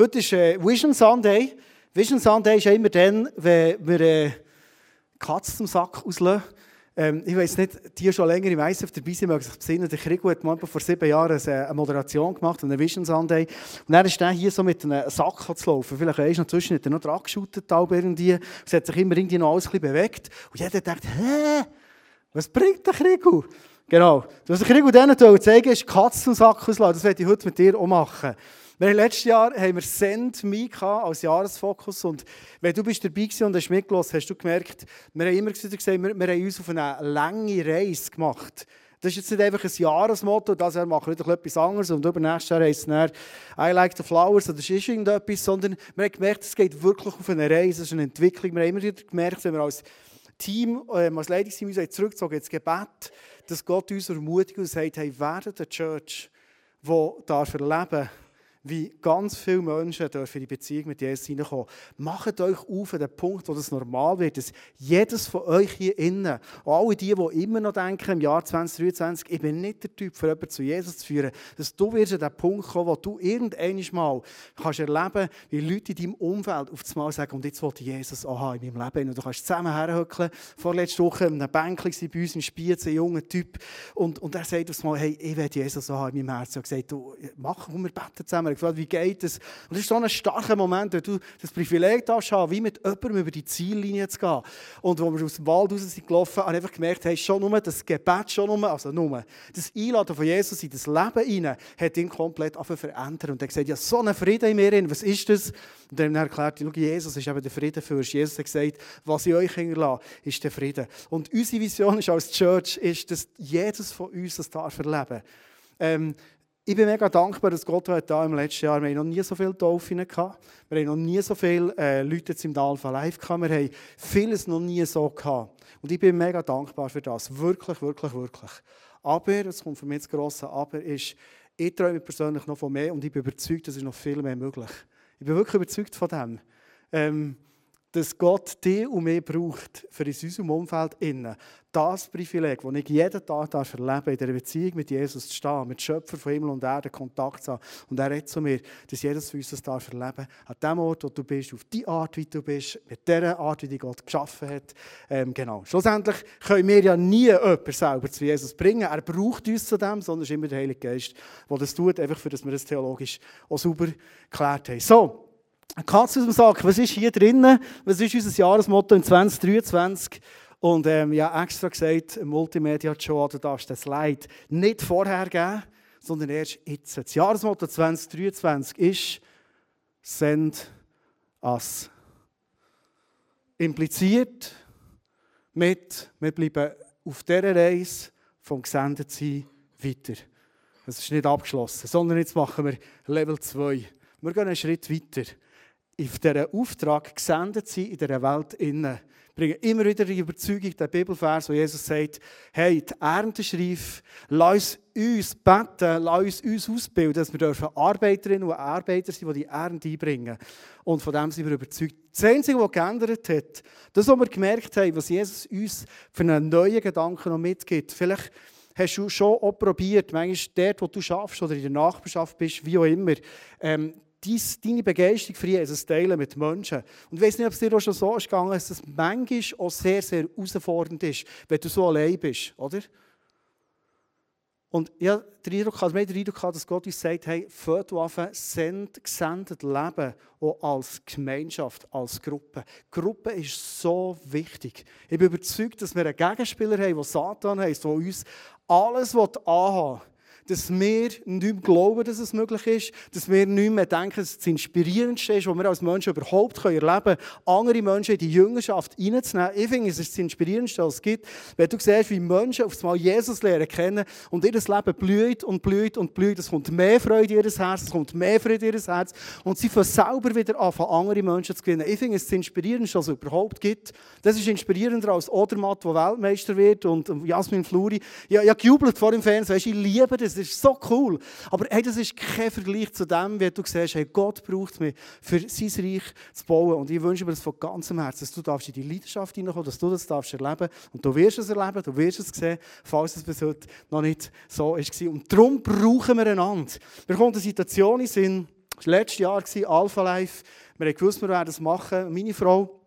Heute ist äh, Vision Sunday. Vision Sunday ist ja immer dann, wenn wir äh, Katze zum Sack auslösen. Ähm, ich weiß nicht, die schon länger im ISF dabei sind, mögen sich besinnen. Der Krieg hat mal vor sieben Jahren eine Moderation gemacht, eine Vision Sunday. Und dann ist er hier so mit einem Sack zu laufen. Vielleicht ist noch zwischen hat er noch dran geschootet, irgendwie. Es hat sich immer irgendwie noch alles ein bisschen bewegt. Und jeder denkt, hä? Was bringt der Krieg? Genau. Was der Krieg denen zeigen ist Katze zum Sack auslassen. Das werde ich heute mit dir auch machen. Wir letztes Jahr haben wir Send Me als Jahresfokus und wenn du bist dabei und hast mitgelassen, hast du gemerkt, wir haben immer gesagt, wir, wir haben uns auf eine lange Reise gemacht. Das ist jetzt nicht einfach ein Jahresmotto, das Jahr machen wir wieder etwas anderes und übernächstes Jahr heisst es dann «I like the flowers» oder «Das ist irgendetwas», sondern wir haben gemerkt, es geht wirklich auf eine Reise, es ist eine Entwicklung. Wir haben immer wieder gemerkt, wenn wir als Team, äh, als Leitungsteam uns zurückgezogen ins Gebet, dass Gott uns ermutigt und sagt, hey, werdet eine Church, die darf erleben wie ganz viele Menschen dürfen in die Beziehung mit Jesus hineinkommen. Macht euch auf an den Punkt, wo das normal wird, dass jedes von euch hier innen, alle die, die immer noch denken, im Jahr 2023, ich bin nicht der Typ, für jemanden zu Jesus zu führen, dass du wirst an den Punkt kommen, wo du irgendwann mal kannst erleben, wie Leute in deinem Umfeld auf einmal sagen, und jetzt wollte Jesus aha, in meinem Leben. Und du kannst zusammen herhöckeln. Vorletzte Woche in einem Bänkchen bei uns im Spiez, ein junger Typ, und, und er sagt auf einmal, hey, ich will Jesus aha in meinem Herzen. Er hat gesagt, du, mach, wir beten zusammen gefragt, wie geht es? Und das ist so ein starker Moment, wenn du das Privileg hast, wie mit jemandem über die Ziellinie zu gehen. Und als wir aus dem Wald raus sind gelaufen, habe ich einfach gemerkt, hey, schon nur das Gebet, schon nur, also nur, das Einladen von Jesus in das Leben hinein, hat ihn komplett verändert. Und er hat gesagt, ja, so ein Frieden in mir, was ist das? Und dann er erklärt, Jesus ist eben der Friedenfürst. Jesus hat gesagt, was ich euch hinterlasse, ist der Frieden. Und unsere Vision ist als Church, ist, dass jedes von uns das darf erleben. Ähm, ich bin mega dankbar, dass Gott da im letzten Jahr, wir haben noch nie so viele Taufen gehabt, wir haben noch nie so viele äh, Leute im Alpha Live gehabt, wir haben vieles noch nie so gehabt. Und ich bin mega dankbar für das, wirklich, wirklich, wirklich. Aber, es kommt für mich das grosse Aber, ist, ich träume persönlich noch von mehr und ich bin überzeugt, es noch viel mehr möglich. Ich bin wirklich überzeugt von dem. Ähm, dass Gott dich und mich braucht, für in unserem Umfeld innen. Das Privileg, das ich jeden Tag darf erleben in der Beziehung mit Jesus zu stehen, mit Schöpfer von Himmel und Erde Kontakt zu haben. Und er redet zu mir, dass jedes von uns das darf erleben an dem Ort, wo du bist, auf die Art, wie du bist, mit der Art, wie dich Gott geschaffen hat. Ähm, genau. Schlussendlich können wir ja nie jemanden selber zu Jesus bringen. Er braucht uns zu dem, sondern es ist immer der Heilige Geist, der das tut, einfach für dass wir das theologisch auch sauber geklärt haben. So, Katze aus dem Sack, was ist hier drinnen? Was ist unser Jahresmotto in 2023? Und ähm, ja, extra gesagt, Multimedia Show, du darfst das Slide nicht vorher geben, sondern erst jetzt. Das Jahresmotto 2023 ist Send us. Impliziert mit, wir bleiben auf dieser Reise vom Gesendetsein weiter. Das ist nicht abgeschlossen, sondern jetzt machen wir Level 2. Wir gehen einen Schritt weiter auf diesen Auftrag gesendet sind in dieser Welt innen. Bringen immer wieder die Überzeugung, der Bibelvers, wo Jesus sagt, hey, die Ernte ist lass uns beten, lass uns ausbilden, dass wir dürfen Arbeiterinnen und Arbeiter sind, die die Ernte einbringen. Und von dem sind wir überzeugt. Das Einzige, was geändert hat, das, was wir gemerkt haben, was Jesus uns für einen neuen Gedanken noch mitgibt, vielleicht hast du schon auch probiert, manchmal dort, wo du schaffst oder in der Nachbarschaft bist, wie auch immer, ähm, deine Begeisterung für Jesus teilen mit Menschen. Und ich weiß nicht, ob es dir auch schon so ist gegangen, dass es manchmal auch sehr, sehr herausfordernd ist, wenn du so allein bist, oder? Und ich habe den Eindruck, also dass Gott uns sagt, hey, fahrt an, send, gesendet Leben auch als Gemeinschaft, als Gruppe. Gruppe ist so wichtig. Ich bin überzeugt, dass wir einen Gegenspieler haben, der Satan heisst, der uns alles anhaben will dass wir nicht glauben, dass es möglich ist, dass wir nicht mehr denken, dass es das Inspirierendste ist, was wir als Menschen überhaupt erleben können, andere Menschen in die Jüngerschaft reinzunehmen. Ich finde, es ist das Inspirierendste, was es gibt, wenn du siehst, wie Menschen auf einmal Jesus lernen kennen und ihr Leben blüht und blüht und blüht. Es kommt mehr Freude in ihr Herz, es kommt mehr Freude in ihr Herz und sie fangen selber wieder an, andere Menschen zu gewinnen. Ich finde, es ist das Inspirierendste, was es überhaupt gibt. Das ist inspirierender als Odermatt, der Weltmeister wird und Jasmin Fluri. Ja, ich habe gejubelt vor dem Fernsehen, ich liebe das ist so cool. Aber hey, das ist kein Vergleich zu dem, wie du siehst, hey, Gott braucht mich, für sein Reich zu bauen. Und ich wünsche mir das von ganzem Herzen, dass du darfst in die Leidenschaft hineinkommen, dass du das darfst erleben. Und du wirst es erleben, du wirst es sehen, falls es bis heute noch nicht so ist. Und darum brauchen wir einander. Wir kommen eine Situation in Sinn, Das war letztes Jahr, Alpha Life. Wir haben gewusst, wir werden das machen. Meine Frau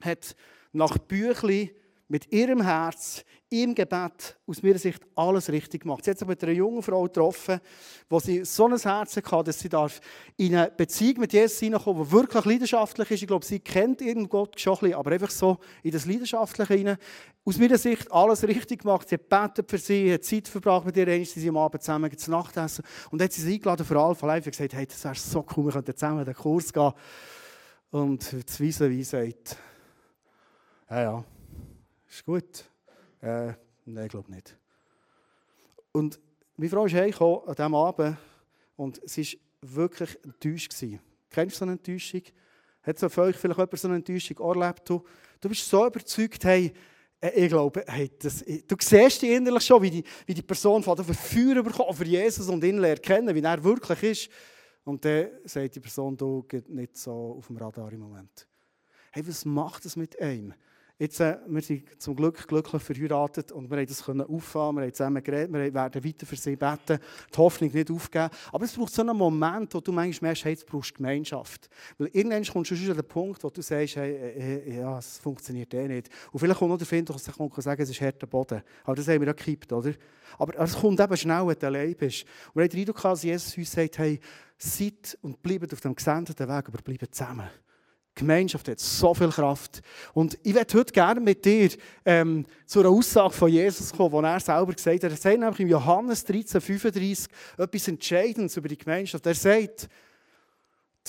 hat nach Büchlein mit ihrem Herz, im Gebet, aus meiner Sicht alles richtig gemacht. Sie hat sich mit einer jungen Frau getroffen, wo sie so ein Herz hatte, dass sie darf in eine Beziehung mit Jesus hineinkommen die wirklich leidenschaftlich ist. Ich glaube, sie kennt ihren Gott schon ein bisschen, aber einfach so in das Leidenschaftliche hinein. Aus meiner Sicht alles richtig gemacht. Sie hat gebetet für sie, hat Zeit verbracht mit ihr, sie sind am Abend zusammen zu Nacht essen. Und hat sie sie eingeladen für Alpha Live und gesagt, hey, das wäre so cool, wir könnten zusammen den Kurs gehen. Und das Wiese wie sagt, ja, ja, ist gut. Äh, nein, ich glaube nicht. Und meine Frau ist heimgekommen an diesem Abend und sie war wirklich enttäuscht. Gewesen. Kennst du so eine Enttäuschung? Hat so für euch vielleicht jemand so eine Enttäuschung erlebt? Du, du bist so überzeugt, hey, äh, ich glaube, hey, das, du siehst dich innerlich schon, wie die, wie die Person von der Feuer bekommt für Jesus und ihn lernt kennen, wie er wirklich ist. Und dann sagt die Person, du geht nicht so auf dem Radar im Moment. Hey, was macht das mit einem? Jetzt, äh, wir sind zum Glück glücklich verheiratet und wir haben das können auffahren, wir haben zusammen geredet, wir werden weiter für sie beten, die Hoffnung nicht aufgeben. Aber es braucht so einen Moment, wo du manchmal merkst, hey, jetzt brauchst du Gemeinschaft. Weil irgendwann kommst du schon an den Punkt, wo du sagst, hey, ja, es funktioniert eh nicht. Und vielleicht kommt noch der Find, der sagen es ist harter Boden. Aber das haben wir ja gekippt, oder? Aber es kommt eben schnell, wenn du allein bist. Und wir haben den Eindruck, dass Jesus uns sagt, hey, seid und bleibt auf dem gesendeten Weg, aber bleibt zusammen. Gemeinschaft hat so viel Kraft. Und ich möchte heute gerne mit dir ähm, zu einer Aussage von Jesus kommen, wo er selber gesagt hat. Er sagt nämlich im Johannes 13, 35 etwas Entscheidendes über die Gemeinschaft. Er sagt,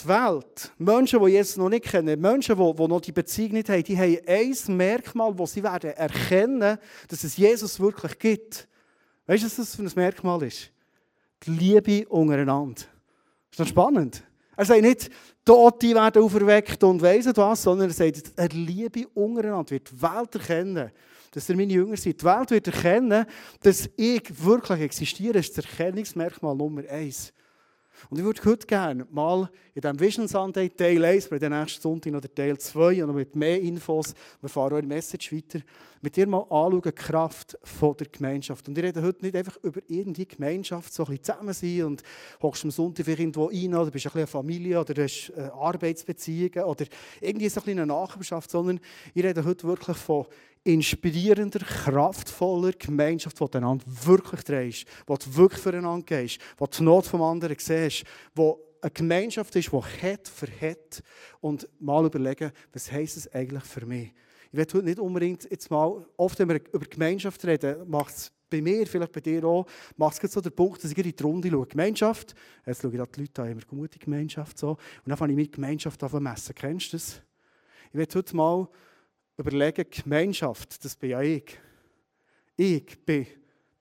die Welt, Menschen, die Jesus noch nicht kennen, Menschen, die, die noch die Beziehung nicht haben, die haben ein Merkmal, das sie werden erkennen, dass es Jesus wirklich gibt. Weißt du, was das für ein Merkmal ist? Die Liebe untereinander. Ist das spannend? Er sagt nicht, Tote werden auferweckt und weiss was, sondern er sagt, er Liebe untereinander wird die Welt erkennen, dass ihr meine Jünger seid. Die Welt wird erkennen, dass ich wirklich existiere. Das ist das Erkennungsmerkmal Nummer eins. Und ich würde heute gerne mal in diesem Vision Sunday Teil 1, bei der nächsten Sonntag noch Teil 2 und mit mehr Infos, wir fahren in Message weiter, mit dir mal anschauen, die Kraft der Gemeinschaft. Und ich rede heute nicht einfach über irgendeine Gemeinschaft, so ein bisschen zusammen sein und hockst am Sonntag irgendwo rein oder bist ein eine Familie oder hast äh, Arbeitsbeziehungen oder irgendwie so ein bisschen eine Nachbarschaft, sondern ich rede heute wirklich von inspirierender, kraftvoller Gemeinschaft, die du einander wirklich wo du wirklich füreinander gehst, du die Not vom anderen siehst, wo eine Gemeinschaft ist, die hat für hat und mal überlegen, was heisst es eigentlich für mich. Ich will heute nicht unbedingt jetzt mal, oft wenn wir über Gemeinschaft reden, macht es bei mir, vielleicht bei dir auch, macht es so den Punkt, dass ich in die Runde schaue. Gemeinschaft, jetzt schaue ich die Leute an, immer gute Gemeinschaft so, und dann fange ich mit Gemeinschaft an messen. Kennst du das? Ich will heute mal überlegen, Gemeinschaft, das bin ja ich. Ich bin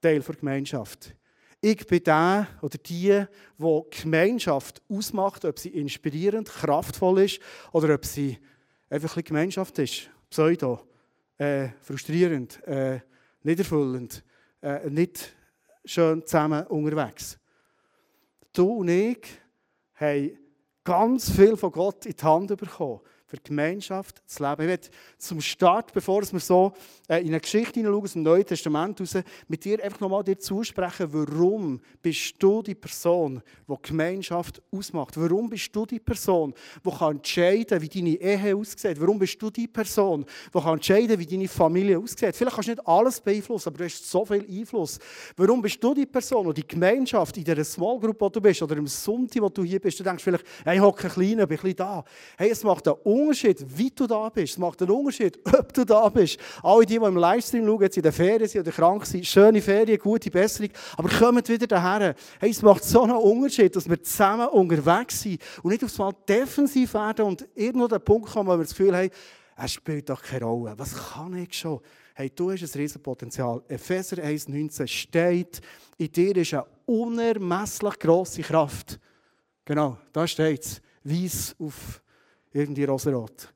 Teil der Gemeinschaft. Ich bin der oder die, die Gemeinschaft ausmacht, ob sie inspirierend, kraftvoll ist oder ob sie einfach ein Gemeinschaft ist. Pseudo, äh, frustrierend, äh, nicht erfüllend, äh, nicht schön zusammen unterwegs. Du und ich haben ganz viel von Gott in die Hand bekommen für Gemeinschaft zu leben. Ich möchte zum Start, bevor wir so äh, in eine Geschichte hineinschauen, aus dem Neuen Testament raus, mit dir einfach nochmal dir zusprechen, warum bist du die Person, die Gemeinschaft ausmacht? Warum bist du die Person, die kann entscheiden wie deine Ehe aussieht? Warum bist du die Person, die kann entscheiden wie deine Familie aussieht? Vielleicht kannst du nicht alles beeinflussen, aber du hast so viel Einfluss. Warum bist du die Person, die die Gemeinschaft in dieser Small Group, wo du bist, oder im Sonntag, wo du hier bist, du denkst vielleicht, hey, ich hocke klein, bin ein bisschen da. Hey, es macht einen Unterschied, wie du da bist. Es macht einen Unterschied, ob du da bist. Alle die, die im Livestream schauen, jetzt in der Ferien sind oder krank sind, schöne Ferien, gute Besserung, aber kommt wieder daher. Hey, es macht so einen Unterschied, dass wir zusammen unterwegs sind und nicht aufs Mal defensiv werden und irgendwo den Punkt kommen, wo wir das Gefühl haben, es spielt doch keine Rolle. Was kann ich schon? Hey, du hast ein Riesenpotenzial. Epheser 1,19 steht, in dir ist eine unermesslich grosse Kraft. Genau, da steht es. Weiss auf irgendwie rosarot.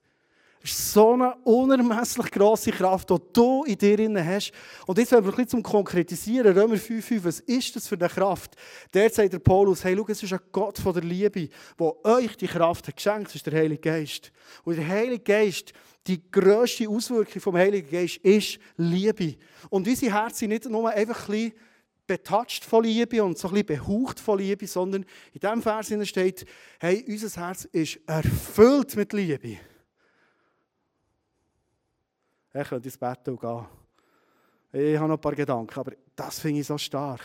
Es ist so eine unermesslich grosse Kraft, die du in dir hast. Und jetzt wollen wir ein bisschen zum Konkretisieren. Römer 5,5. Was ist das für eine Kraft? Der sagt der Paulus, hey, schau, es ist ein Gott von der Liebe, der euch die Kraft hat geschenkt. Das ist der Heilige Geist. Und der Heilige Geist, die grösste Auswirkung vom Heiligen Geist ist Liebe. Und unsere Herzen sind nicht nur einfach ein bisschen betatscht von Liebe und so ein bisschen behaucht von Liebe, sondern in diesem Vers steht, hey, unser Herz ist erfüllt mit Liebe. Ich könnte ins Bett gehen. Ich habe noch ein paar Gedanken, aber das finde ich so stark.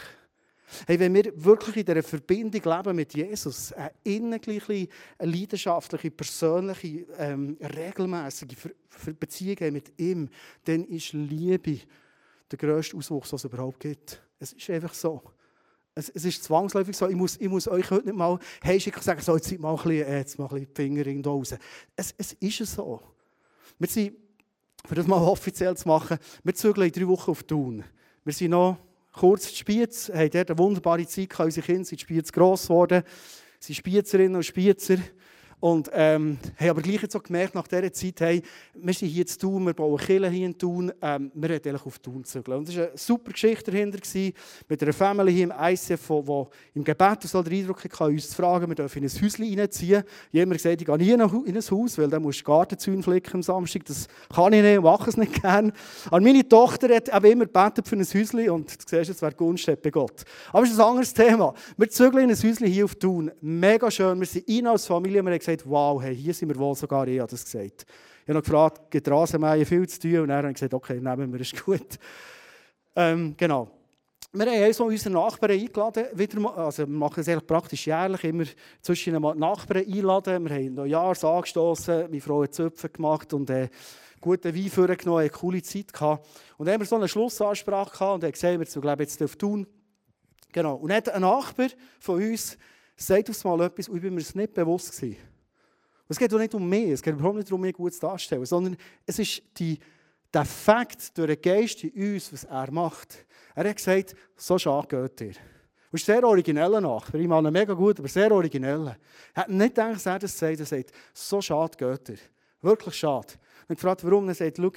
Hey, wenn wir wirklich in dieser Verbindung leben mit Jesus, eine innengleiche, eine leidenschaftliche, persönliche, ähm, regelmäßige Beziehung mit ihm, dann ist Liebe der grösste Auswuchs, was es überhaupt gibt. Es ist einfach so. Es, es ist zwangsläufig so. Ich muss, ich muss euch heute nicht mal hey, schicken sagen, so, jetzt mal ein bisschen, äh, jetzt mal ein bisschen die Finger irgendwo raus. Es, es ist so. Wir sind, für das mal offiziell zu machen, wir zügeln in drei Wochen auf Thun. Wir sind noch kurz in Spiez, haben dort eine wunderbare Zeit gehabt. Unsere Kinder sind in Spiez gross geworden. Sind Spiezerinnen und Spiezer. Und ähm, haben aber gleich jetzt auch gemerkt, nach dieser Zeit, hey, wir sind hier zu tun, wir bauen Kirche hier in Thun, ähm, wir wollten eigentlich auf Thun zügeln. Und das war eine super Geschichte dahinter, gewesen, mit einer Family hier im ICF, die im Gebet so den Eindruck hatte, uns zu fragen, wir dürfen in ein Häuschen reinziehen. Jemand gesagt, ich gehe nie in ein Haus, weil dann musst du Gartenzäune flicken am Samstag. Das kann ich nicht, mache es nicht gerne. Aber meine Tochter hat eben immer gebetet für ein Häuschen und du siehst, es wäre Gunst bei Gott. Aber es ist ein anderes Thema. Wir zügeln in ein Häuschen hier auf Thun. Mega schön. Wir sind rein als Familie, wir haben gesagt, wow, hey, hier sind wir wohl sogar, habe das gesagt. Ich habe noch gefragt, gibt Rasenmähen viel zu tun? Und habe ich gesagt, okay, nehmen wir, ist gut. Ähm, genau. Wir haben also unsere Nachbarn eingeladen. Wieder, also wir machen es praktisch jährlich, immer zwischen den Nachbarn einladen. Wir haben Neujahrs angestoßen, meine Frau hat Zöpfe gemacht und äh, guten Wein vorgenommen, eine coole Zeit gehabt. Und dann haben wir so eine Schlussansprache gehabt und haben gesehen, wir glaube jetzt auf tun. Genau. Und dann hat ein Nachbar von uns sagt uns mal etwas, und ich bin mir das nicht bewusst gewesen. Es geht auch nicht um mich, es geht überhaupt nicht darum, mich gut darzustellen, sondern es ist die, der Fakt durch den Geist in uns, was er macht. Er hat gesagt, so schade geht dir. Das ist sehr origineller Nachbar. Ich meine mega gut, aber sehr originell. Er hat nicht gedacht, dass er das sagt. Er sagt, so schade geht dir. Wirklich schade. Und ich frage, warum. Er sagt, schau,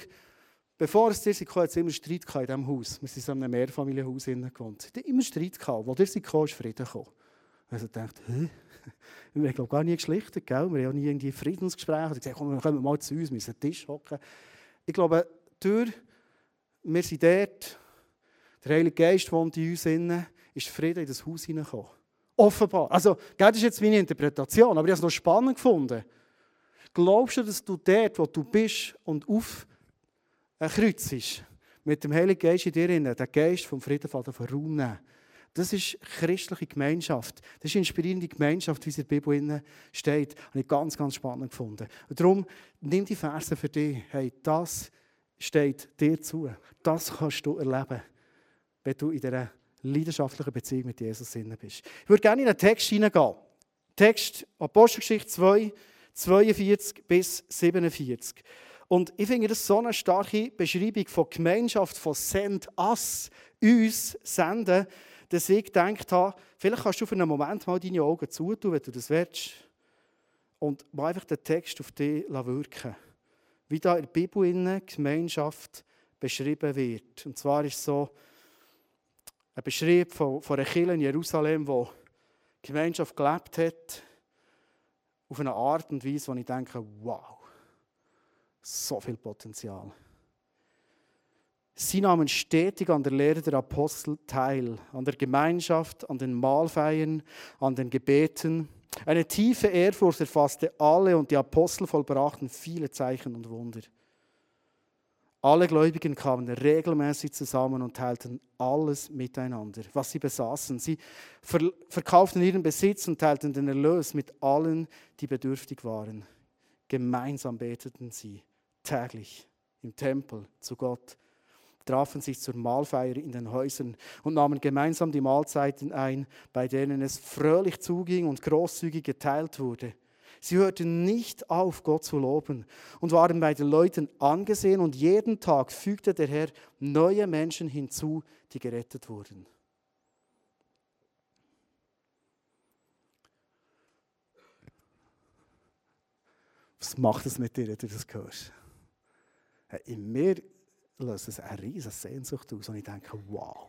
bevor es dir kam, hat es immer Streit in diesem Haus. Wir sind in einem Mehrfamilienhaus gewohnt. Es hat immer Streit gehabt. Dir sie kam, ist Frieden gekommen. Also dachte, hä? Wir haben gar nie geschlichtet, gell? wir haben auch nie irgendwie Friedensgespräche oder gesagt, komm, wir mal zu uns, wir müssen an den Tisch hocken. Ich glaube, durch, wir sind dort, der Heilige Geist wohnt in uns innen, ist Frieden in das Haus hineingekommen. Offenbar. Also, das ist jetzt meine Interpretation, aber ich habe es noch spannend gefunden. Glaubst du, dass du dort, wo du bist und auf ein Kreuz ist, mit dem Heiligen Geist in dir, den Geist vom Frieden von Raum nehmen? Das ist christliche Gemeinschaft. Das ist inspirierende Gemeinschaft, wie es in der Bibel steht. Das habe ich ganz, ganz spannend gefunden. Und darum, nimm die Verse für dich. Hey, das steht dir zu. Das kannst du erleben, wenn du in dieser leidenschaftlichen Beziehung mit Jesus bist. Ich würde gerne in den Text hineingehen. Text Apostelgeschichte 2, 42 bis 47. Und ich finde das so eine starke Beschreibung von Gemeinschaft, von Send us, uns senden dass ich gedacht habe, vielleicht kannst du für einen Moment mal deine Augen zutun, wenn du das willst. Und mal einfach den Text auf dich wirken Wie da in der Bibel in Gemeinschaft beschrieben wird. Und zwar ist es so ein Beschrieb von, von einer Kirche in Jerusalem, wo die Gemeinschaft gelebt hat, auf eine Art und Weise, wo ich denke, wow, so viel Potenzial. Sie nahmen stetig an der Lehre der Apostel teil, an der Gemeinschaft, an den Mahlfeiern, an den Gebeten. Eine tiefe Ehrfurcht erfasste alle und die Apostel vollbrachten viele Zeichen und Wunder. Alle Gläubigen kamen regelmäßig zusammen und teilten alles miteinander, was sie besaßen. Sie verkauften ihren Besitz und teilten den Erlös mit allen, die bedürftig waren. Gemeinsam beteten sie täglich im Tempel zu Gott trafen sich zur Mahlfeier in den Häusern und nahmen gemeinsam die Mahlzeiten ein, bei denen es fröhlich zuging und großzügig geteilt wurde. Sie hörten nicht auf, Gott zu loben und waren bei den Leuten angesehen und jeden Tag fügte der Herr neue Menschen hinzu, die gerettet wurden. Was macht es mit dir, wenn du das hörst? In mir löst es eine riesige Sehnsucht aus und ich denke, wow,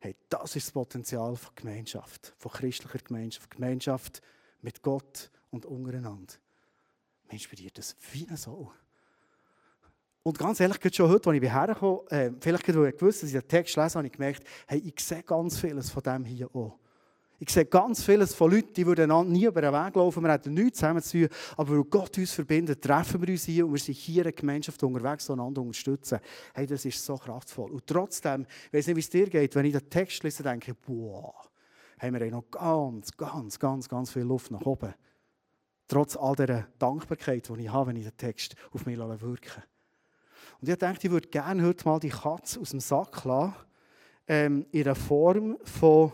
hey, das ist das Potenzial von Gemeinschaft, von christlicher Gemeinschaft, Gemeinschaft mit Gott und untereinander. Mich inspiriert das wie eine Sau. Und ganz ehrlich, schon heute, als ich hergekommen bin, äh, vielleicht weil ich gewusst dass ich den Text lese, habe ich gemerkt, hey, ich sehe ganz vieles von dem hier auch. Ich sehe ganz vieles von Leuten, die würden nie über den Weg laufen, wir hätten nichts zusammen aber weil Gott uns verbindet, treffen wir uns hier und wir sind hier in Gemeinschaft unterwegs, einander unterstützen. Hey, das ist so kraftvoll. Und trotzdem, ich weiß nicht, wie es dir geht, wenn ich den Text lese, denke ich, wow, haben wir noch ganz, ganz, ganz, ganz viel Luft nach oben. Trotz all der Dankbarkeit, die ich habe, wenn ich den Text auf mich wirken Und ich dachte, ich würde gerne heute mal die Katze aus dem Sack lassen, ähm, in der Form von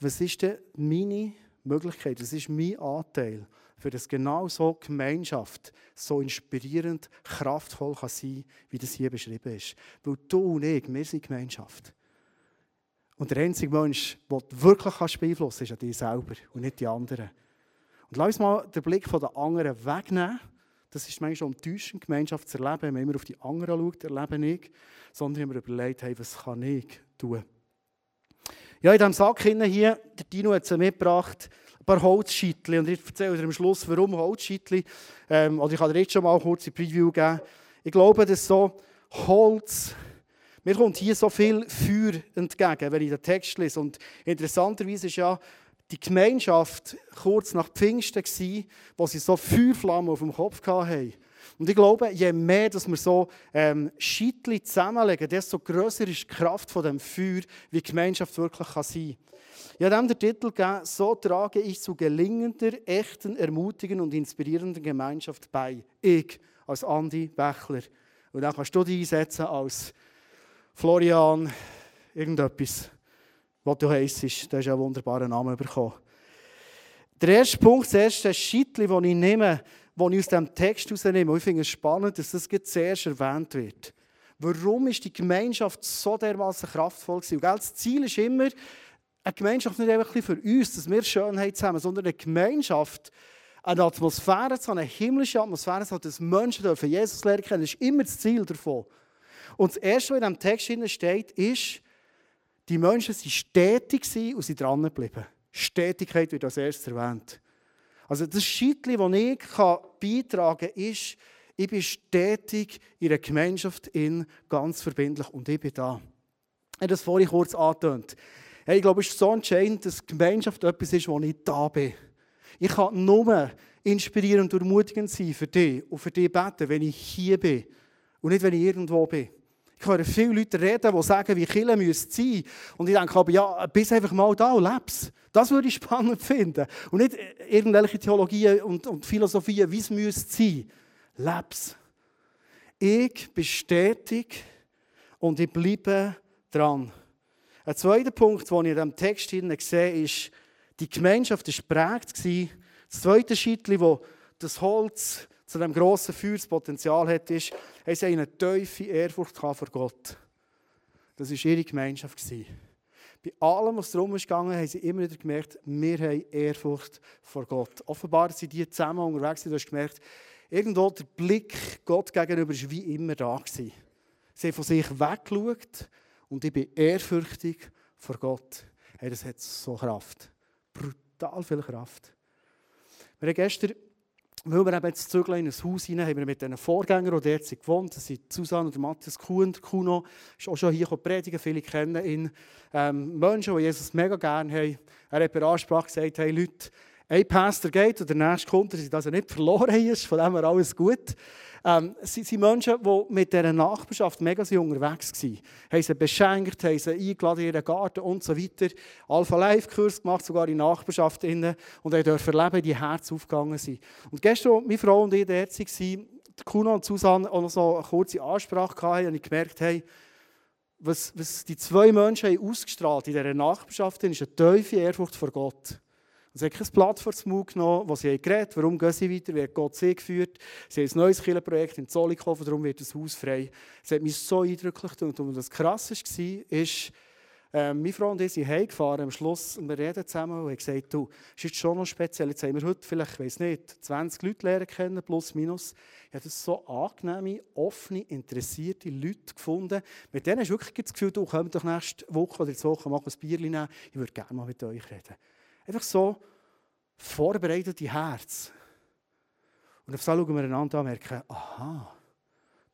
was ist denn meine Möglichkeit, was ist mein Anteil, für das genau so Gemeinschaft so inspirierend, kraftvoll kann sein wie das hier beschrieben ist. Weil du und ich, wir sind Gemeinschaft. Und der einzige Mensch, der wirklich beeinflussen kann, ist ja dich selber und nicht die anderen. Und lass uns mal den Blick von den anderen wegnehmen. Das ist manchmal enttäuschend, Gemeinschaft zu erleben, wenn man immer auf die anderen schaut, erlebe ich, sondern wenn wir überlegt, hey, was kann ich tun? Ja, in diesem Sack hier, der Dino hat sie mitgebracht, ein paar Holzscheitchen. Und ich erzähle dir am Schluss, warum Holzscheitchen. Ähm, oder ich kann dir jetzt schon mal kurz ein Preview geben. Ich glaube, dass so Holz, mir kommt hier so viel Feuer entgegen, wenn ich den Text lese. Und interessanterweise ist ja die Gemeinschaft kurz nach Pfingsten gewesen, wo sie so Feuerflammen auf dem Kopf hatten. Und ich glaube, je mehr dass wir so ähm, Scheitchen zusammenlegen, desto größer ist die Kraft von dem Feuer, wie Gemeinschaft wirklich kann sein kann. Ich habe dem den Titel gegeben, so trage ich zu gelingender, echten, ermutigenden und inspirierenden Gemeinschaft bei. Ich, als Andi Bächler. Und dann kannst du dich einsetzen als Florian, irgendetwas, was du heisst. Du hast einen wunderbaren Namen bekommen. Der erste Punkt, das erste Scheitchen, das ich nehme, das ich aus diesem Text herausnehme. Und ich finde es spannend, dass das zuerst erwähnt wird. Warum ist die Gemeinschaft so dermaßen kraftvoll gewesen? Und das Ziel ist immer, eine Gemeinschaft nicht einfach für uns, dass wir Schönheit haben, sondern eine Gemeinschaft, eine Atmosphäre zu haben, eine himmlische Atmosphäre zu haben, dass Menschen dürfen Jesus lernen können. Ist immer das Ziel davon. Und das Erste, was in diesem Text steht, ist, die Menschen waren stetig und sind dran geblieben. Stetigkeit wird als erstes erwähnt. Also das Scheitchen, das ich beitragen ist, ich bin stetig in einer Gemeinschaft in, ganz verbindlich und ich bin da. Ich habe das vorhin kurz angetönt. Ich glaube, es ist so entscheidend, dass Gemeinschaft etwas ist, wo ich da bin. Ich kann nur inspirierend und ermutigend sein für dich und für dich beten, wenn ich hier bin und nicht, wenn ich irgendwo bin. Ich höre viele Leute reden, die sagen, wie Kirche müsste sein. Und ich denke aber, ja, bist einfach mal da und lebst. Das würde ich spannend finden. Und nicht irgendwelche Theologien und, und Philosophien, wie es müsste sein. Leb's. Ich bestätige und ich bleibe dran. Ein zweiter Punkt, den ich in diesem Text sehe, ist, die Gemeinschaft war geprägt. Das zweite Scheitchen, wo das Holz zu dem grossen Feuerspotenzial hat, ist, haben sie eine tiefe Ehrfurcht vor Gott. Das war ihre Gemeinschaft. Bei allem, was darum ging, haben sie immer wieder gemerkt, wir haben Ehrfurcht vor Gott. Offenbar sind die zusammen unterwegs, du hast gemerkt, irgendwo der Blick Gott gegenüber war wie immer da. Sie haben von sich weggeschaut und ich bin ehrfürchtig vor Gott. Hey, das hat so Kraft. Brutal viel Kraft. Wir haben gestern weil wir eben jetzt zügeln in ein Haus hinein, haben wir mit diesen Vorgängern, die dort gewohnt das sind Susanne und Matthias Kuhn. Kuno ist auch schon hier predigen, viele kennen ihn. Ähm, Menschen, die Jesus mega gerne haben. Er hat bei Ansprache gesagt, hey Leute, ein Pastor geht und der nächste kommt, dass also nicht verloren ist, von dem her alles gut. Ähm, es sind Menschen, die mit dieser Nachbarschaft mega unterwegs waren. Haben sie beschenkt, haben sie eingeladen in ihren Garten und so weiter. Alpha Live-Kurs gemacht, sogar in Nachbarschaft. Innen, und haben dürfen erleben, die Herzen aufgegangen sind. Und gestern, als meine Frau und ich dort waren, Kuno und Susanne auch noch so eine kurze Ansprache hatten, habe ich gemerkt, hey, was, was die zwei Menschen haben ausgestrahlt in dieser Nachbarschaft, ist eine tiefe Ehrfurcht vor Gott. Sie haben kein Blatt vor den Mund genommen, wo sie haben geredet warum gehen sie weiter, wie hat Gott sie geführt. Sie haben ein neues Kirchenprojekt in Zollikofen, darum wird das Haus frei. Es hat mich so eindrücklich gedacht. Und was krass war, ist, äh, meine Frau und ich sind heimgefahren am Schluss und wir reden zusammen und haben gesagt, du, es ist schon noch speziell, jetzt haben wir heute vielleicht, ich weiß nicht, 20 Leute lernen kennen, plus minus. Ich habe so angenehme, offene, interessierte Leute gefunden. Mit denen hast du wirklich das Gefühl, du kommst doch nächste Woche oder zwei Wochen mal ein Bier nehmen, ich würde gerne mal mit euch reden. Einfach so vorbereitete Herz. Und auf das schauen wir einander an und merken, aha,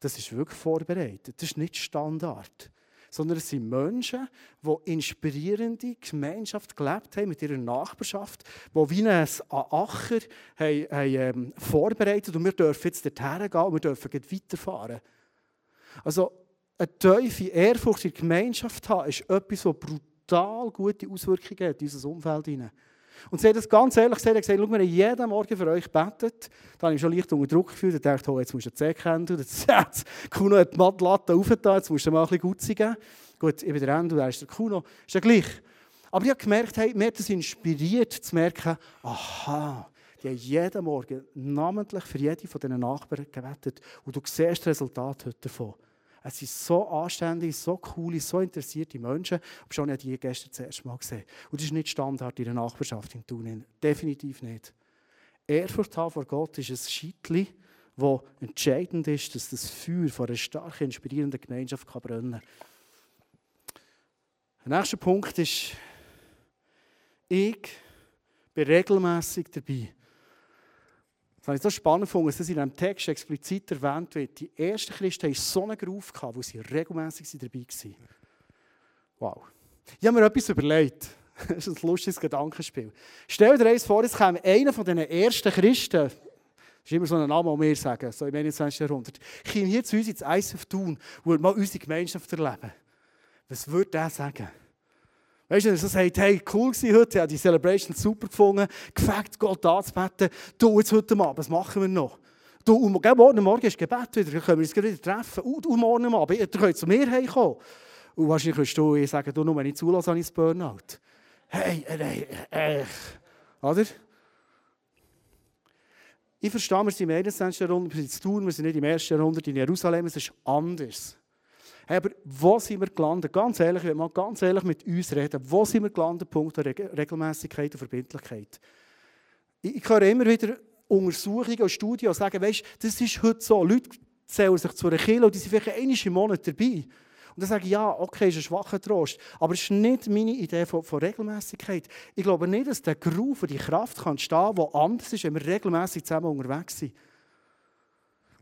das ist wirklich vorbereitet. Das ist nicht Standard. Sondern es sind Menschen, die inspirierende Gemeinschaft gelebt haben mit ihrer Nachbarschaft, die wie ein Acher haben, haben, ähm, vorbereitet und wir dürfen jetzt dorthin gehen und wir dürfen weiterfahren. Also eine tiefe Ehrfurcht in der Gemeinschaft haben, ist etwas, das brutal gute Auswirkungen hat in unser Umfeld hinein. Und sie hat das ganz ehrlich gesagt, gesagt, schau, wir haben jeden Morgen für euch betet. Da habe ich schon leicht unter Druck gefühlt. Ich dachte, oh, jetzt musst du die Zeh kennen. Jetzt Kuno hat die Mattlatte aufgetan, jetzt musst du mal ein bisschen gut geben. Gut, ich bin der Ende, er ist der Kuno. Ist ja gleich. Aber ich habe gemerkt, hey, mir hat das inspiriert, zu merken, aha, die haben jeden Morgen namentlich für jede von diesen Nachbarn gebetet. Und du siehst das Resultat heute davon. Es sind so anständige, so coole, so interessierte Menschen. Aber schon die gestern das erste Mal gesehen. Und das ist nicht Standard in der Nachbarschaft in Tunin. Definitiv nicht. Ehrfurcht haben vor Gott ist ein Scheitli, das entscheidend ist, dass das Feuer von einer starken, inspirierenden Gemeinschaft kann brennen kann. Der nächste Punkt ist, ich bin regelmässig dabei. Das habe ich so spannend gefunden, dass das in diesem Text explizit erwähnt wird. Die ersten Christen hatten so einen Ruf, wo sie regelmässig dabei waren. Wow. Ich habe mir etwas überlegt. Das ist ein lustiges Gedankenspiel. Stell dir eins vor, es käme einer von diesen ersten Christen, das ist immer so ein Name, den wir sagen, so im 21. Jahrhundert, käme hier zu uns ins ISF tun und würde mal unsere Gemeinschaft erleben. Was würde er sagen? Weißt du, wenn er so sagt, hey, cool war heute, ich die Celebration super gefunden, gefällt Gott anzubeten, du jetzt heute Abend, was machen wir noch? Du, und morgen Morgen ist Gebet wieder, dann können wir uns wieder treffen. Und, und morgen Abend, ihr könnt zu mir heimkommen. Und wahrscheinlich wirst du ich sagen, du, nur wenn ich zulasse, habe ich das Burnout. Hey, hey, hey, oder? Ich verstehe, wir sind im 21. Jahrhundert, wir sind in Tour, wir sind nicht im 1. Jahrhundert in Jerusalem, es ist anders. Aber wo sind wir gelandet? Ganz ehrlich, wenn mal ganz ehrlich mit uns reden, wo sind wir gelandet? Punkt der Regelmäßigkeit und Verbindlichkeit. Ich höre immer wieder Untersuchungen und Studien, die sagen, weißt, das ist heute so. Leute zählen sich zu einer Kirche und die sind vielleicht einmal im Monat dabei. Und dann sage ich, ja, okay, ist ein schwacher Trost. Aber es ist nicht meine Idee von, von Regelmäßigkeit. Ich glaube nicht, dass der Groove und die Kraft kann stehen, die anders ist, wenn wir regelmäßig zusammen unterwegs sind.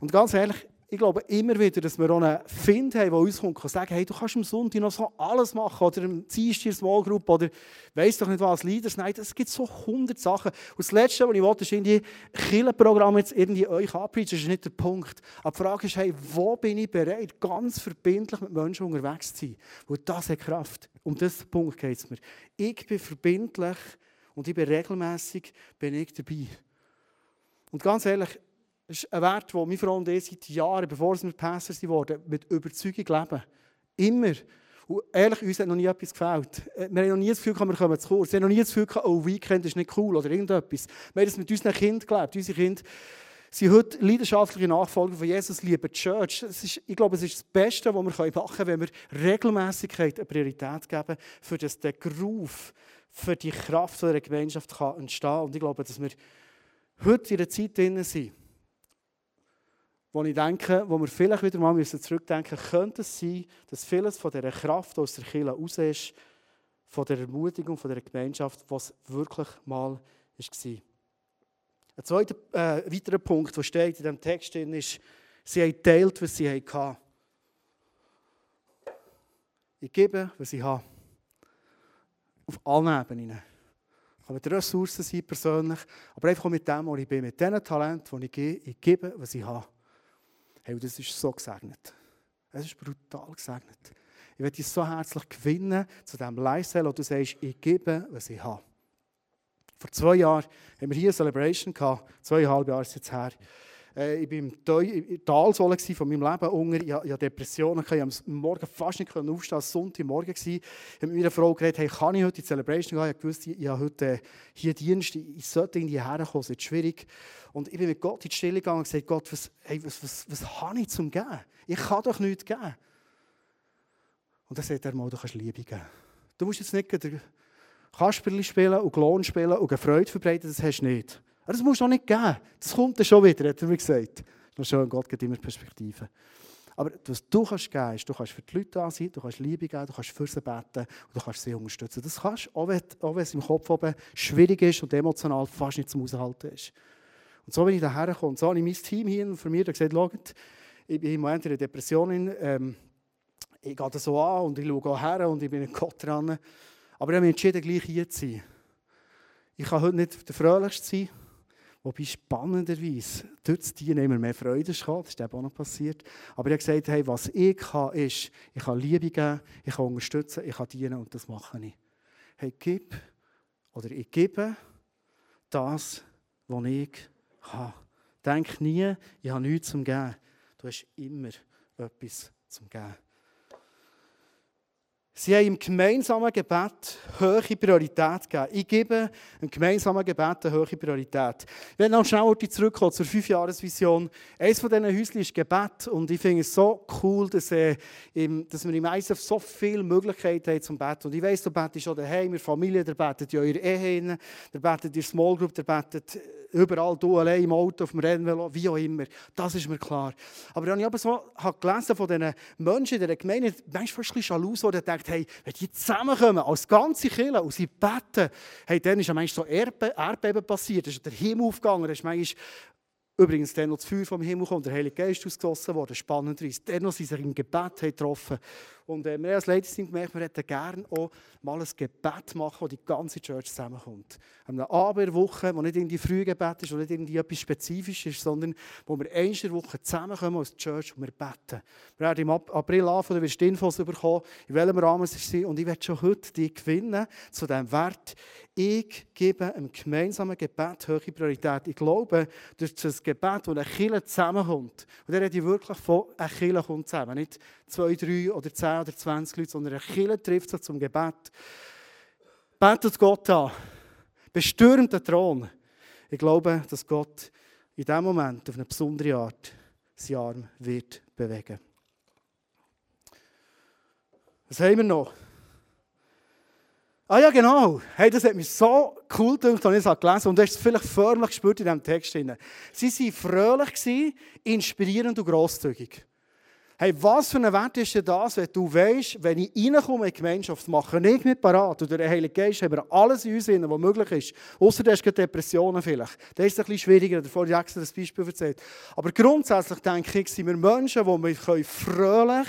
Und ganz ehrlich, ich glaube immer wieder, dass wir auch einen Find haben, der uns kommt und sagt, hey, du kannst am Sonntag noch so alles machen oder im Dienstag Small Group oder weiss doch nicht was, Leaders Night. Es gibt so hundert Sachen. Und das Letzte, was ich wollte, ist irgendwie Killenprogramm jetzt irgendwie euch anpreachen. Das ist nicht der Punkt. Aber die Frage ist, hey, wo bin ich bereit, ganz verbindlich mit Menschen unterwegs zu sein? Weil das hat Kraft. Um diesen Punkt geht es mir. Ich bin verbindlich und ich bin regelmässig bin ich dabei. Und ganz ehrlich, das ist ein Wert, den meine Frau und ich seit Jahren, bevor wir Pastor wurden, mit Überzeugung leben. Immer. Und ehrlich, uns hat noch nie etwas gefällt. Äh, wir haben noch nie das Gefühl, wir kommen zu kurz. Wir haben noch nie das Gefühl, oh, Weekend ist nicht cool oder irgendetwas. Wir haben das mit unseren Kindern gelebt. Unsere Kinder sind heute leidenschaftliche Nachfolger von Jesus, lieben die Church. Ist, ich glaube, es ist das Beste, was wir machen können, wenn wir Regelmäßigkeit eine Priorität geben, für das der Groove, für die Kraft der Gemeinschaft kann entstehen kann. Und ich glaube, dass wir heute in einer Zeit drin sind, wo ich denke, wo wir vielleicht wieder mal zurückdenken müssen, könnte es sein, dass vieles von dieser Kraft aus der Kirche raus ist, von der Ermutigung, von der Gemeinschaft, was wirklich mal war. Ein zweiter, äh, weiterer Punkt, der steht in diesem Text, ist, sie haben geteilt, was sie hatten. Ich gebe, was ich habe. Auf allen Ebenen. Kann mit Ressourcen sein, persönlich, aber einfach mit dem, was ich bin, mit diesen Talenten, die ich gebe, ich gebe, was ich habe. Hey, das ist so gesegnet. Es ist brutal gesegnet. Ich werde dich so herzlich gewinnen zu diesem Lifestyle, wo du sagst, ich gebe, was ich habe. Vor zwei Jahren haben wir hier eine Celebration gehabt, zweieinhalb Jahre ist jetzt her. Äh, ich war im Talsohle von meinem Leben unter. Ich hatte Depressionen, ich konnte am Morgen fast nicht aufstehen. Es war Sonntagmorgen. Ich habe mit meiner Frau geredet, hey, kann ich heute in die Celebration gehen? Ich wusste, ich habe heute hier Dienst, ich sollte irgendwie herkommen, es ist schwierig. Und ich bin mit Gott in die Stille gegangen und gesagt, Gott, was, hey, was, was, was habe ich zum Geben? Ich kann doch nichts geben. Und dann sagt er mal, du kannst Liebe geben. Du musst jetzt nicht Kasperli spielen und Klon spielen und Freude verbreiten, das hast du nicht. Aber das musst du nicht geben. Das kommt dann schon wieder, hat er mir gesagt. Das ist noch schön, Gott gibt immer Perspektive. Aber was du kannst geben, ist, du kannst für die Leute da sein, du kannst Liebe geben, du kannst für sie beten und du kannst sie unterstützen. Das kannst du, auch wenn, es im Kopf oben schwierig ist und emotional fast nicht zum Aushalten ist. Und so bin ich daher gekommen. So habe ich mein Team hier für mich gesagt, schaut, ich bin im Moment in einer Depression. Ähm, ich gehe das so an und ich schaue auch her und ich bin in Gott dran. Aber ich habe mich entschieden, gleich hier zu sein. Ich kann heute nicht der Fröhlichste sein, wobei spannenderweise durch das Dienen immer mehr Freude kam. Das ist eben auch noch passiert. Aber ich habe gesagt, hey, was ich kann, ist, ich kann Liebe geben, ich kann unterstützen, ich kann dienen und das mache ich. Hey, gib oder ich gebe das, was ich habe. Denk nie, ich habe nichts zum Geben. Du hast immer etwas zum Geben. Sie haben im gemeinsamen Gebet hohe Priorität gegeben. Ich gebe im gemeinsamen Gebet eine hohe Priorität. Ich werde noch schnell zurückkommen zur Fünfjahresvision. Eines von diesen Häuschen ist Gebet und ich finde es so cool, dass, äh, im, dass wir im ISF so viele Möglichkeiten haben zum Beten. Und ich weiss, du betest schon daheim, in der Familie, der betet in eurer Ehe, der betet in der Small Group, der betet überall, du allein im Auto, auf dem Rennvelo, wie auch immer. Das ist mir klar. Aber wenn ich aber so habe gelesen von diesen Menschen in dieser Gemeinde, manchmal fast ein bisschen jalous, die denken, hey, wenn die zusammenkommen, als ganze Kirche, und sie beten, hey, dann ist manchmal so Erdbe Erdbeben passiert, da ist der Himmel aufgegangen, da ist manchmal Übrigens, dann noch das Feuer vom Himmel kommt, der Heilige Geist ausgegossen worden, spannenderweise. Dann noch sie sich im Gebet getroffen. Und äh, wir als Leiter gemerkt, wir hätten gerne auch mal ein Gebet machen, wo die ganze Church zusammenkommt. Eine Abendwoche, wo nicht irgendwie Frühgebet ist, wo nicht irgendwie etwas Spezifisch ist, sondern wo wir eine der Woche zusammenkommen als Church und wir beten. Wir werden im April anfangen, du wirst Infos bekommen, in welchem Rahmen es ist. Und ich werde schon heute die gewinnen zu diesem Wert. Ich gebe einem gemeinsamen Gebet hohe Priorität. Ich glaube, durch das Gebet, wo eine Kirche zusammenkommt, und da rede ich wirklich von, einer Kirche kommt zusammen, nicht zwei, drei oder zehn oder zwanzig Leute, sondern eine Kirche trifft sich zum Gebet. Betet Gott an, bestürmt den Thron. Ich glaube, dass Gott in diesem Moment auf eine besondere Art seinen Arm wird bewegen. Was haben wir noch? Ah ja, genau. Hey, das hat mich so cool gedacht, als ich es gelesen habe. Und du hast es vielleicht förmlich gespürt in diesem Text. Sie waren fröhlich, inspirierend und grosszügig. Hey, was für ein Wert ist denn das, wenn du weißt, wenn ich reinkomme in die Gemeinschaft, mache ich nicht parat. Und durch den Heiligen Geist haben wir alles in uns, was möglich ist. Außer du hast Depressionen vielleicht. Das ist ein bisschen schwieriger. Davor habe ich extra das Beispiel erzählt. Aber grundsätzlich denke ich, sind wir Menschen, die wir fröhlich,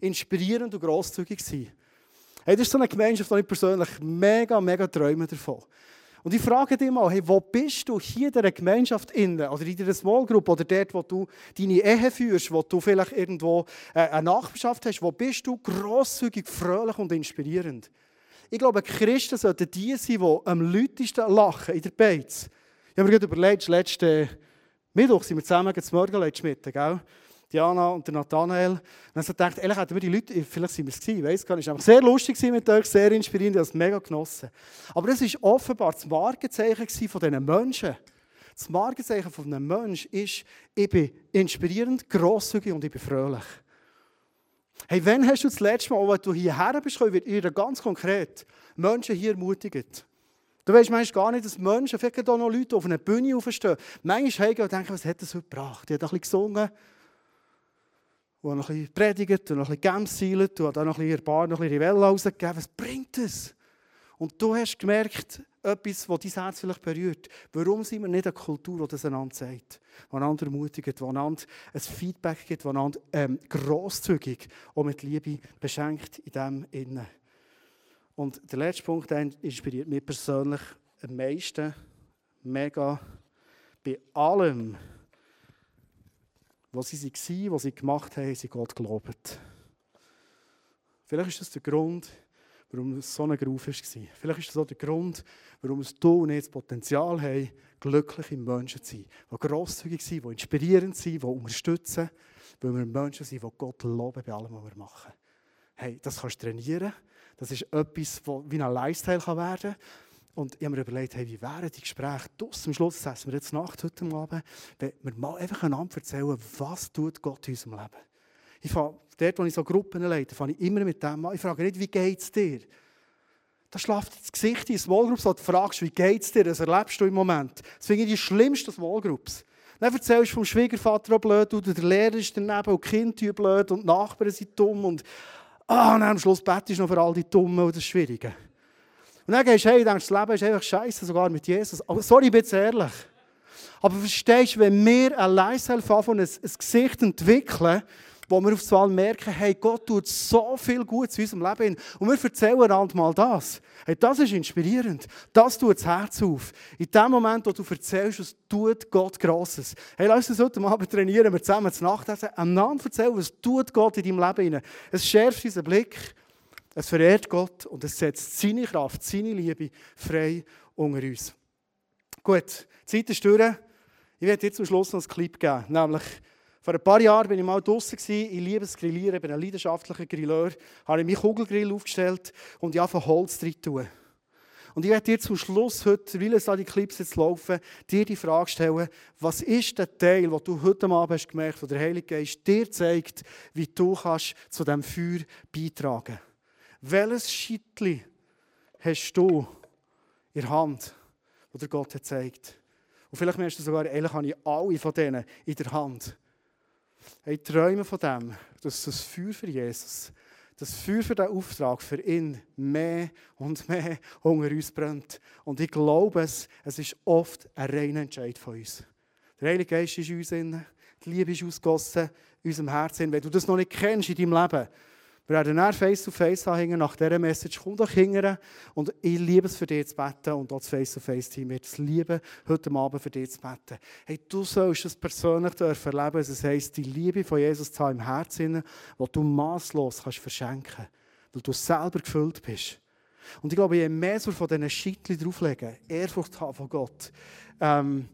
inspirierend und grosszügig sein können. Hey, das ist so eine Gemeinschaft, die ich persönlich mega, mega träume davon. Und ich frage dich mal, hey, wo bist du hier in dieser Gemeinschaft innen oder in dieser Small Group oder dort, wo du deine Ehe führst, wo du vielleicht irgendwo äh, eine Nachbarschaft hast, wo bist du grosszügig, fröhlich und inspirierend? Ich glaube, Christen sollten die sein, die am lautesten lachen in der Beiz. Ich habe mir gerade überlegt, letzten Mittwoch sind wir zusammen zum Morgen gell? Diana und der Nathanael. Und dann so gedacht, ehrlich hätten wir die Leute, vielleicht sind wir es gewesen, weiß gar nicht, es war sehr lustig mit euch, sehr inspirierend, ich habe es mega genossen. Aber es war offenbar das Markenzeichen von diesen Menschen. Das Markenzeichen von einem Menschen ist, ich bin inspirierend, grosszügig und ich bin fröhlich. Hey, wann hast du das letzte Mal, als du hierher bist, wird ihr ganz konkret Menschen hier ermutigt? Du weißt manchmal gar nicht, dass Menschen, vielleicht auch noch Leute auf einer Bühne aufstehen, manchmal haben und denken, was hat das heute gebracht? Die hat ein bisschen gesungen, und noch ein bisschen predigt und noch ein bisschen gemseilt und dann noch ein bisschen ein paar noch ein bisschen Rivelle rausgegeben. Was bringt das? Und du hast gemerkt, etwas, das dein Herz vielleicht berührt. Warum sind wir nicht eine Kultur, die das einander sagt? Die einander ermutigt, die einander ein Feedback gibt, die einander ähm, grosszügig und mit Liebe beschenkt in dem Innen. Und der letzte Punkt der inspiriert mich persönlich am meisten, mega, bei allem, was sie waren, was sie gemacht haben, sie Gott gelobt. Vielleicht ist das der Grund, warum es so ein Beruf war. Vielleicht ist das auch der Grund, warum es du und ich das Potenzial haben, glückliche Menschen zu sein, die grosszügig sind, die inspirierend sind, die unterstützen, weil wir Menschen sind, die Gott loben bei allem, was wir machen. Hey, das kannst du trainieren. Das ist etwas, das wie ein Lifestyle werden kann. Und ich habe mir überlegt, hey, wie wären die Gespräche draussen am Schluss, das wir jetzt Nacht, heute Abend, wenn wir mal einfach einander erzählen, was tut Gott in unserem Leben. Ich fange, dort, wo ich so Gruppen leite, fange ich immer mit dem an. Ich frage nicht, wie geht es dir? Da schläft das Gesicht in Small Groups, und du fragst, wie geht es dir, das erlebst du im Moment. Das finde ich die schlimmsten Small Groups. Dann erzählst du vom Schwiegervater auch blöd, oder der Lehrer ist daneben, und die Kinder blöd, und die Nachbarn sind dumm, und ah, und am Schluss betest du noch für all die Dummen und das Schwierige. Und dann gehst du hey, denkst, das Leben ist einfach scheiße, sogar mit Jesus. Aber sorry, ich bin jetzt ehrlich. Aber verstehst du, wenn wir allein von ein, ein Gesicht entwickeln, wo wir auf einmal merken, hey, Gott tut so viel Gutes in unserem Leben. Und wir erzählen einander mal das. Hey, das ist inspirierend. Das tut das Herz auf. In dem Moment, wo du erzählst, was tut Gott Grosses. Hey, lass uns heute Abend trainieren, wir zusammen zu Nacht essen, einander erzählen, was tut Gott in deinem Leben. Es schärft unseren Blick, es verehrt Gott und es setzt seine Kraft, seine Liebe frei unter uns. Gut, die Zeit ist durch. Ich werde dir zum Schluss noch ein Clip geben, nämlich vor ein paar Jahren war ich mal draußen, ich liebe das Grillieren, bin ein leidenschaftlicher Grilleur, habe ich meinen Kugelgrill aufgestellt und ich von Holz rein tun. Und ich werde dir zum Schluss heute, weil es da die Clips jetzt laufen, dir die Frage stellen, was ist der Teil, den du heute Abend hast gemerkt, wo der Heilige Geist dir zeigt, wie du kannst zu diesem Feuer beitragen Welches Schittli hast du in der Hand, wo der Gott hat zeigt? Und vielleicht merkst du sogar, ehrlich habe ich alle von denen in der Hand. Hey, träume von dem, dass das Feuer für Jesus, das Feuer für den Auftrag für ihn mehr und mehr unter uns brennt. Und ich glaube es, es ist oft ein reiner Entscheid von uns. Der Heilige Geist ist in uns, die Liebe ist ausgossen in unserem Herzen. Wenn du das noch nicht kennst in deinem Leben, wir werden dann face-to-face anhängen nach dieser Message. Komm doch hingern. Und ich liebe es für dich zu beten und auch das face-to-face-Team wird es lieben, heute Abend für dich zu beten. Hey, du sollst es persönlich erleben. Das heisst, die Liebe von Jesus zu haben im Herzen, die du maßlos kannst verschenken kannst, weil du selber gefüllt bist. Und ich glaube, je mehr so von diesen Schittchen drauflegen, Ehrfurcht haben von Gott, ähm,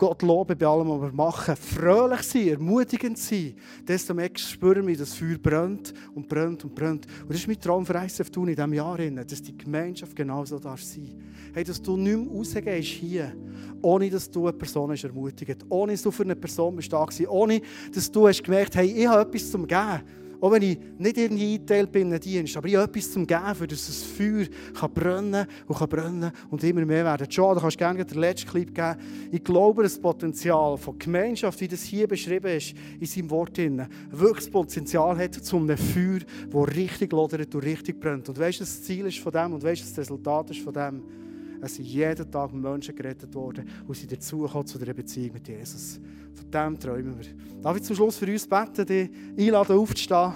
Gott loben bei allem, was wir machen, fröhlich sein, ermutigend sein, desto mehr spüren wir, dass das Feuer brennt und brennt und brennt. Und das ist mein Traum für ICF in diesem Jahr, dass die Gemeinschaft genauso darf sein. Hey, Dass du nicht mehr rausgehst hier, ohne dass du eine Person hast ermutigt, ohne dass du für eine Person bist ohne dass du hast gemerkt hey, ich habe etwas zum Geben. Auch wenn ich nicht irgendwie eingeteilt bin in einen Dienst, aber ich habe etwas zum Geben, für das das Feuer kann brennen und kann brennen und immer mehr werden. John, du kannst gerne den letzten Clip geben. Ich glaube, das Potenzial von Gemeinschaft, wie das hier beschrieben ist, in seinem Wort, wirklich das Potenzial hat zu einem Feuer, das richtig lodert und richtig brennt. Und weißt du, das Ziel ist von dem und weißt du, das Resultat ist von dem? Es sind jeden Tag Menschen gerettet worden und sie dazugekommen zu einer Beziehung mit Jesus. Von dem träumen wir. Darf ich zum Schluss für uns beten, die einladen aufzustehen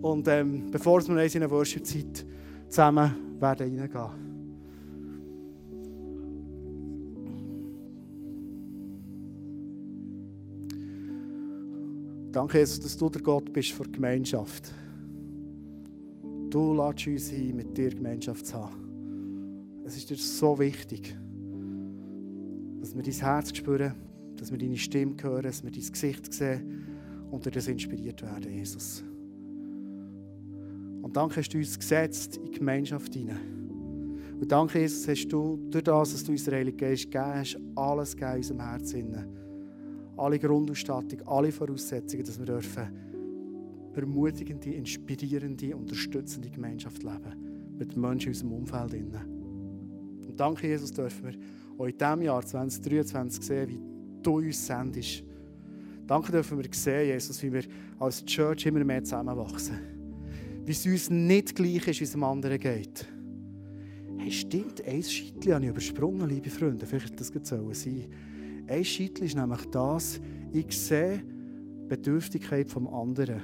und ähm, bevor wir in eine Worship-Zeit zusammen werden reingehen. Danke, Jesus, dass du der Gott bist für die Gemeinschaft. Du lässt uns ein, mit dir Gemeinschaft zu haben. Es ist dir so wichtig, dass wir dein Herz spüren, dass wir deine Stimme hören, dass wir dein Gesicht sehen und durch das inspiriert werden, Jesus. Und danke hast du uns gesetzt in Gemeinschaft hinein. Und danke, Jesus, hast du durch das, dass du uns den Heiligen Geist gegeben hast, alles gegeben in unserem Herzen. Alle Grundausstattung, alle Voraussetzungen, dass wir dürfen ermutigende, inspirierende, unterstützende Gemeinschaft leben. Mit den Menschen in unserem Umfeld. Und danke, Jesus, dürfen wir auch in diesem Jahr 2023 sehen, wie du uns sendest. Danke dürfen wir sehen, Jesus, wie wir als Church immer mehr zusammenwachsen. Wie es uns nicht gleich ist, wie es dem anderen geht. Hey, stimmt, ein Scheitchen habe ich übersprungen, liebe Freunde. Vielleicht das soll sein. Ein Scheitchen ist nämlich das, ich sehe die Bedürftigkeit vom anderen.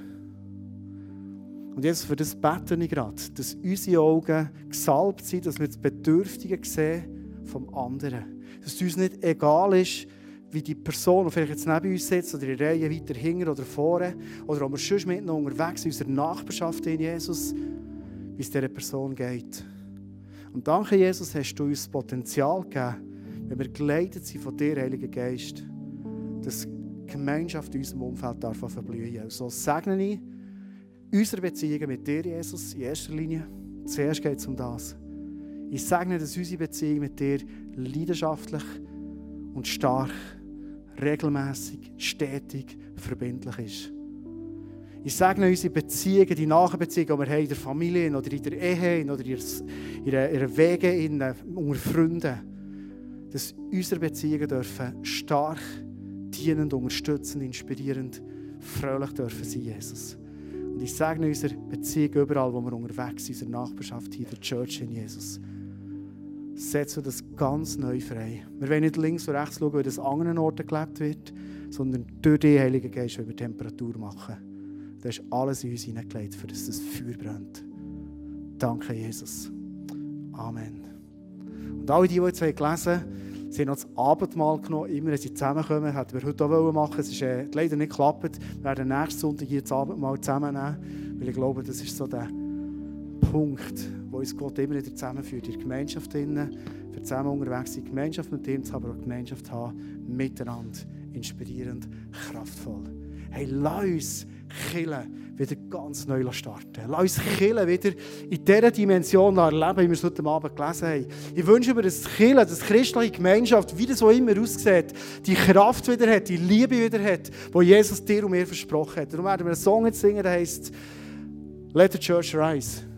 Und jetzt für das beten ich gerade, dass unsere Augen gesalbt sind, dass wir das Bedürftige sehen vom anderen. Dass es uns nicht egal ist, wie die Person, die vielleicht jetzt neben uns sitzt oder in Reihe weiter hinten oder vorne oder ob wir schon mit noch unterwegs in unserer Nachbarschaft in Jesus, wie es dieser Person geht. Und danke, Jesus, hast du uns Potenzial gegeben, wenn wir geleitet sind von dir, Heiliger Geist, dass die Gemeinschaft in unserem Umfeld darf verblühen. So segne ich unsere Beziehungen mit dir, Jesus, in erster Linie. Zuerst geht es um das. Ich sage dass unsere Beziehung mit dir leidenschaftlich und stark, regelmäßig, stetig, verbindlich ist. Ich sage unsere Beziehungen, die Nachbeziehungen, die wir haben in der Familie oder in der Ehe oder in ihren Wegen unter Freunden, dass unsere Beziehungen dürfen stark, dienend, unterstützend, inspirierend, fröhlich dürfen sein, Jesus. Und ich segne unsere Beziehung überall, wo wir unterwegs sind, in unserer Nachbarschaft, hier in der Church in Jesus. Setzen das ganz neu frei. Wir wollen nicht links und rechts schauen, wie das an anderen Orten gelebt wird, sondern durch den Heiligen Geist wollen wir Temperatur machen. Da ist alles in uns hineingelegt, für das das Feuer brennt. Danke, Jesus. Amen. Und alle, die, die jetzt gelesen haben, sie haben noch das Abendmahl genommen, immer wenn sie zusammenkommen, hätten wir heute auch machen Es ist äh, leider nicht geklappt. Wir werden nächsten Sonntag hier das Abendmahl zusammennehmen, weil ich glaube, das ist so der Punkt, wo uns Gott immer wieder zusammenführt. In der Gemeinschaft für zusammen unterwegs sein, Gemeinschaft mit haben, aber auch Gemeinschaft haben, miteinander, inspirierend, kraftvoll. Hey, lass uns Killen wieder ganz neu starten. Lass uns Killen wieder in dieser Dimension erleben, wie wir es heute Abend gelesen haben. Ich wünsche mir, dass Killen, dass christliche Gemeinschaft, wie das auch immer aussieht, die Kraft wieder hat, die Liebe wieder hat, die Jesus dir und mir versprochen hat. Darum werden wir einen Song jetzt singen, der heißt Let the Church Rise.